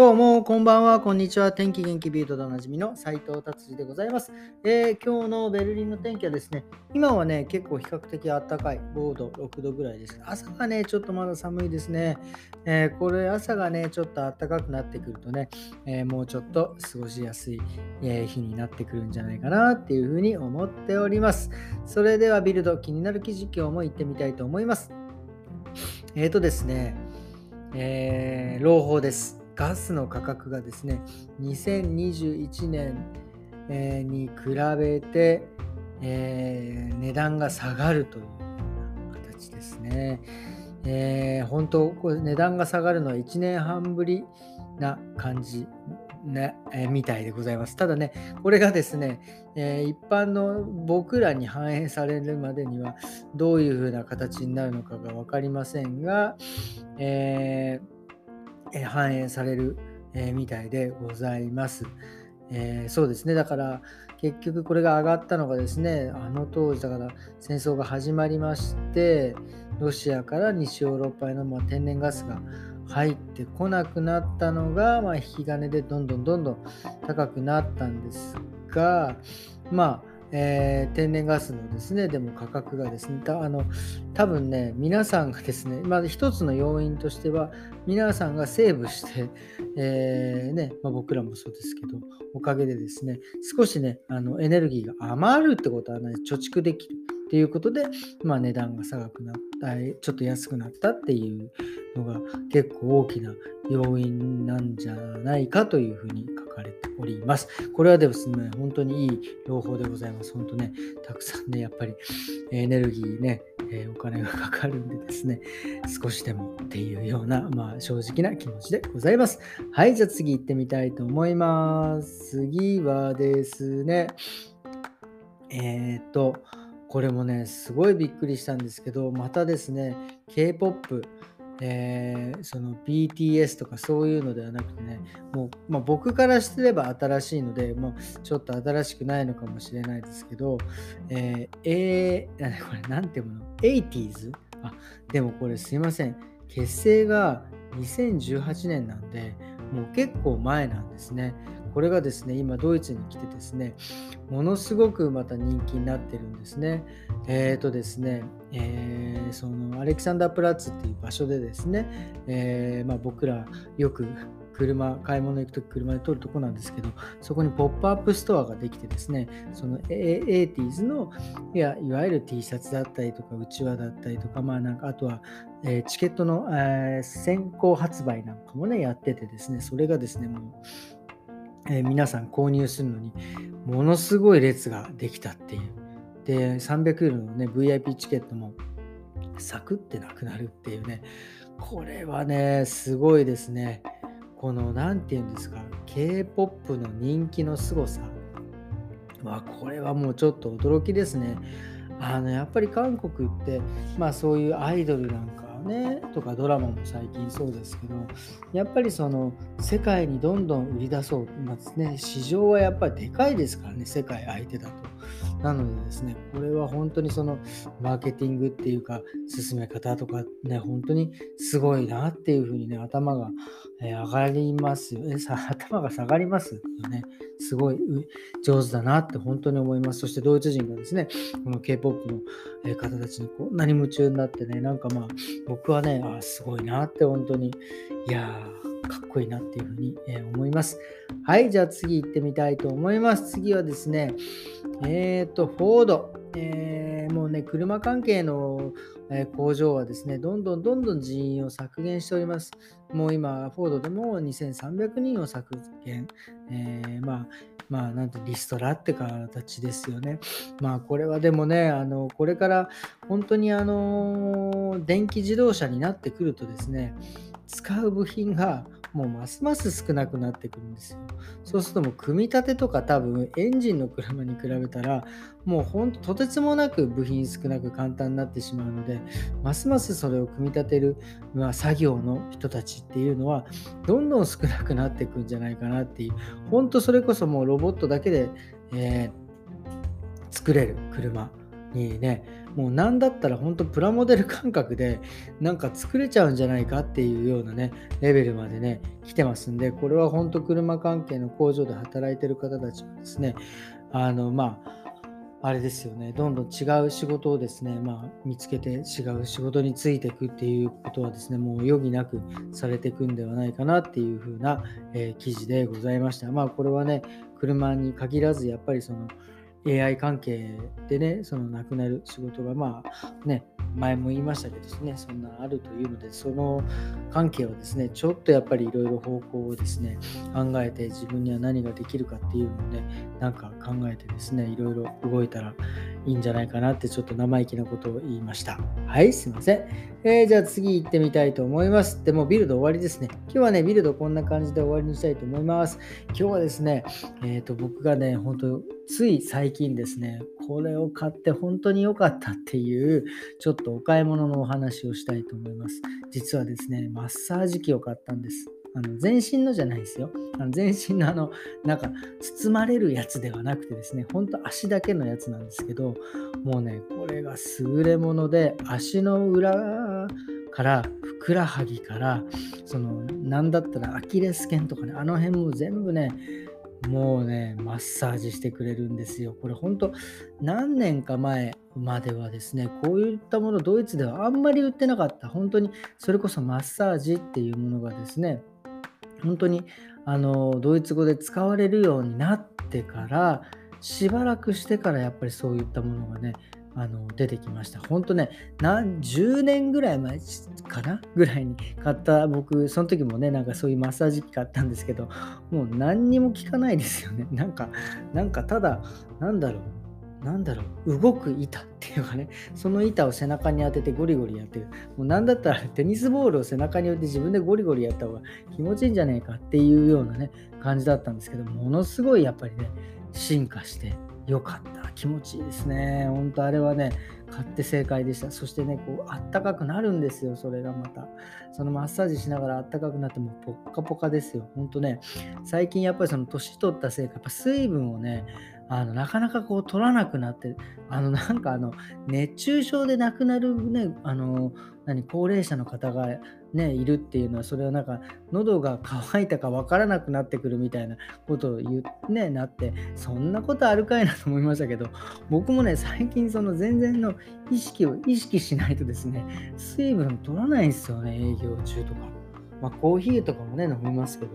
どうも、こんばんは、こんにちは。天気元気ビートでおなじみの斉藤達治でございます、えー、今日のベルリンの天気はですね、今はね、結構比較的暖かい、5度、6度ぐらいです。朝がね、ちょっとまだ寒いですね。えー、これ、朝がね、ちょっと暖かくなってくるとね、えー、もうちょっと過ごしやすい、え日になってくるんじゃないかなっていうふうに思っております。それでは、ビルド、気になる記事今日も行ってみたいと思います。えっ、とですね、え朗報です。ガスの価格がですね、2021年、に比べて、えー、値段が下がるという形ですね。えー、本当、これ値段が下がるのは1年半ぶりな感じね、えー、みたいでございます。ただね、これがですね、えー、一般の僕らに反映されるまでにはどういう風な形になるのかが分かりませんが、ええ反映される、えみたいでございます。えー、そうですね。だから結局これが上がったのがですね、あの当時だから戦争が始まりまして、ロシアから西ヨーロッパへのま天然ガスが入ってこなくなったのが、まあ、引き金でどんどんどんどん高くなったんですが、まあ、えー、天然ガスのですね、でも価格がですね、たあの多分ね、皆さんがですね、まず一つの要因としては、皆さんがセーブして、えー、ねまあ、僕らもそうですけど、おかげでですね、少しね、あのエネルギーが余るってことはね、貯蓄できるっていうことで、まあ、値段が高くなった、ちょっと安くなったっていうのが結構大きな要因なんじゃないかというふうに書かれております。これはですね、本当にいい朗報でございます。本当ね、たくさんね、やっぱりエネルギーね、え、お金がかかるんでですね、少しでもっていうような、まあ、正直な気持ちでございます。はい、じゃあ次行ってみたいと思います。次はですね、えっ、と、これもね、すごいびっくりしたんですけど、またですね、K-POP、えー、その BTS とかそういうのではなくてね、もう、まあ、僕からしてれば新しいので、もうちょっと新しくないのかもしれないですけど、えー、えー、これなんていうの ?80s? あ、でもこれすいません。結成が2018年なんで、もう結構前なんですね。これがですね、今ドイツに来てですね、ものすごくまた人気になってるんですね。えっ、ー、とですね、えー、そのアレキサンダープラッツっていう場所でですね、えー、まあ、僕らよく車、買い物行くとき車で通るとこなんですけど、そこにポップアップストアができてですね、その 80s のいやいわゆる T シャツだったりとか、うちわだったりとか、まあなんかあとは、えー、チケットの、えー、先行発売なんかもね、やっててですね、それがですね、もうえー、皆さん購入するのにものすごい列ができたっていう。で、300ユーロのね、VIP チケットもサクってなくなるっていうね、これはね、すごいですね。この、何て言うんですか、K-POP の人気の凄さは、これはもうちょっと驚きですね。あの、やっぱり韓国って、まあそういうアイドルなんかねとかドラマも最近そうですけどやっぱりその世界にどんどん売り出そう、まあね、市場はやっぱりでかいですからね世界相手だと。なのでですね、これは本当にそのマーケティングっていうか、進め方とかね、本当にすごいなっていうふうにね、頭が、え上がりますよね。頭が下がります？よね。すごい上手だなって本当に思います。そしてドイツ人がですね、この K-POP の方たちにこんなに夢中になってね、なんかまあ、僕はね、あすごいなって本当に、いやー、かっこいいなっていうふうに、え思います。はい、じゃあ次行ってみたいと思います。次はですね、えっ、ー、と、フォード。もうね、車関係の、工場はですね、どんどんどんどん人員を削減しております。もう今、フォードでも2300人を削減。えー、まあ、まあ、なんてリストラって形ですよね。まあ、これはでもね、あの、これから本当にあの、電気自動車になってくるとですね、使う部品がもうますます少なくなってくるんですよ。そうするともう組み立てとか多分エンジンの車に比べたらもうほんととてつもなく部品少なく簡単になってしまうのでますますそれを組み立てる、まあ、作業の人たちっていうのはどんどん少なくなっていくんじゃないかなっていう本当それこそもうロボットだけで、えー、作れる車にねもう何だったら本当プラモデル感覚でなんか作れちゃうんじゃないかっていうようなねレベルまでね来てますんでこれは本当車関係の工場で働いてる方たちはですねあのまああれですよね、どんどん違う仕事をですね、まあ、見つけて違う仕事についていくっていうことはですね、もう余儀なくされていくんではないかなっていうふうな、えー、記事でございました。まあ、これはね、車に限らず、やっぱりその AI 関係でね、その亡くなる仕事が、まあね、前も言いましたけどですね、そんなあるというので、その関係をですね、ちょっとやっぱりいろいろ方向をですね、考えて自分には何ができるかっていうのをね、なんか考えてですね、いろいろ動いたらいいんじゃないかなってちょっと生意気なことを言いました。はい、すいません。えー、じゃあ次行ってみたいと思います。でもビルド終わりですね。今日はね、ビルドこんな感じで終わりにしたいと思います。今日はですね、えっ、ー、と、僕がね、本当つい最近ですね、これを買って本当に良かったっていう、ちょっとお買い物のお話をしたいと思います。実はですね、マッサージ機を買ったんです。あの全身のじゃないですよ。あの全身のあの、なんか包まれるやつではなくてですね、ほんと足だけのやつなんですけど、もうね、これが優れもので、足の裏からふくらはぎからそのなんだったらアキレス腱とかねあの辺も全部ねもうね、マッサージしてくれるんですよ。これ本当何年か前まではですね、こういったものドイツではあんまり売ってなかった。本当にそれこそマッサージっていうものがですね、本当にあのドイツ語で使われるようになってからしばらくしてからやっぱりそういったものがねあの出てきました。本当ね、何十年ぐらい前かな？ぐらいに買った僕、その時もね、なんかそういうマッサージ機買ったんですけど、もう何にも効かないですよね。なんか、なんかただ、なんだろう、なんだろう、動く板っていうかね、その板を背中に当ててゴリゴリやってる。もうなんだったらテニスボールを背中に置いて自分でゴリゴリやった方が気持ちいいんじゃねえかっていうようなね、感じだったんですけど、ものすごいやっぱりね、進化してよかった。気持ちいいですね。ほんとあれはね、買って正解でした。そしてね、こう、あったかくなるんですよ、それがまた。そのマッサージしながらあったかくなってもポッカポカですよ。ほんとね、最近やっぱりその年取ったせいか、やっぱ水分をね、あのなかなかこう取らなくなって、あのなんかあの熱中症で亡くなるね、あの何高齢者の方がね、いるっていうのは、それはなんか、喉が渇いたか分からなくなってくるみたいなことを言う、ね、なって、そんなことあるかいなと思いましたけど、僕もね、最近その全然の意識を意識しないとですね、水分取らないんですよね、営業中とか。まあ、コーヒーとかもね、飲みますけど、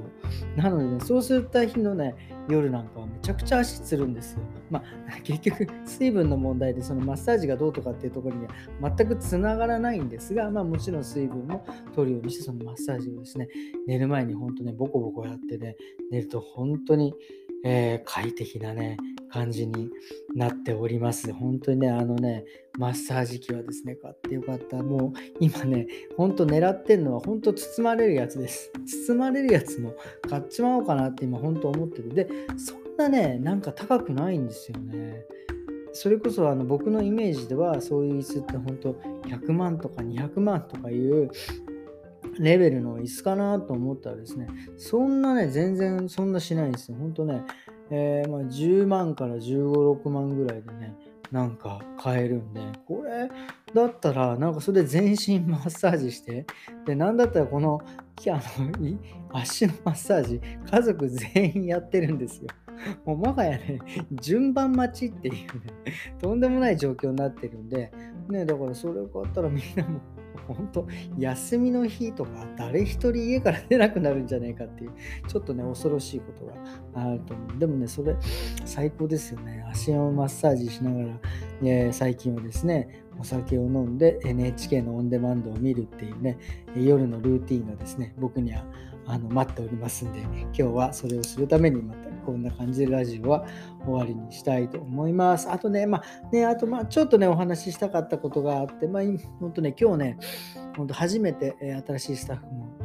なのでね、そうすった日のね、夜なんかはめちゃくちゃ足つるんですよ。まあ、結局、水分の問題で、そのマッサージがどうとかっていうところには全くつながらないんですが、まあ、もちろん水分も取るようにして、そのマッサージをですね、寝る前に本当ね、ボコボコやってね、寝ると本当に、えー、快適なね、感じになっております。本当にね、あのね、マッサージ機はですね、買ってよかった。もう今ね、ほんと狙ってんのは、ほんと包まれるやつです。包まれるやつも買っちまおうかなって今、ほんと思ってる。で、そんなね、なんか高くないんですよね。それこそあの僕のイメージでは、そういう椅子って本当100万とか200万とかいうレベルの椅子かなと思ったらですね、そんなね、全然そんなしないんですよ。ほんとね、えー、まあ、10万から15、6万ぐらいでね、なんか買えるんで、これだったら、なんかそれで全身マッサージして、で、なんだったらこの、あの足のマッサージ、家族全員やってるんですよ。もうもはやね、順番待ちっていうね、とんでもない状況になってるんで、ね、だからそれを買ったらみんなも本当休みの日とか誰一人家から出なくなるんじゃないかっていうちょっとね恐ろしいことがあると思う。でもねそれ最高ですよね。足をマッサージしながら、ね、最近はですねお酒を飲んで NHK のオンデマンドを見るっていうね夜のルーティンがですね僕にはあの待っておりますんで今日はそれをするためにまたこんな感じでラジオは終わりにしたいと思います。あとね、まあね、あとまあちょっとね、お話ししたかったことがあって、まあ本当ね、今日ね、本当初めて、え新しいスタッフも、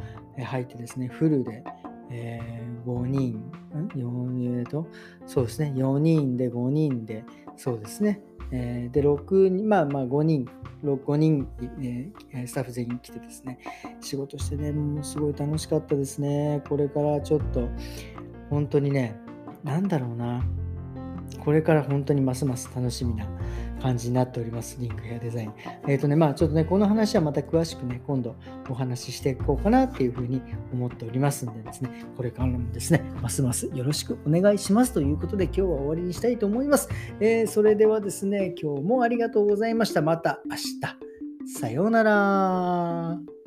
入ってですね、フルで、えー、5人、ん ?4、えーと、そうですね、4人で5人で、そうですね、えー、で、6人、まあまあ5人、5人、えー、スタッフ全員来てですね、仕事してね、もうすごい楽しかったですね。これからちょっと、本当にね、なんだろうな、これから本当にますます楽しみな感じになっております、リンクヘアデザイン。えっ、ー、とね、まあちょっとね、この話はまた詳しくね、今度お話ししていこうかなっていうふうに思っておりますんでですね、これからもですね、ますますよろしくお願いしますということで、今日は終わりにしたいと思います。えー、それではですね、今日もありがとうございました。また明日。さようなら。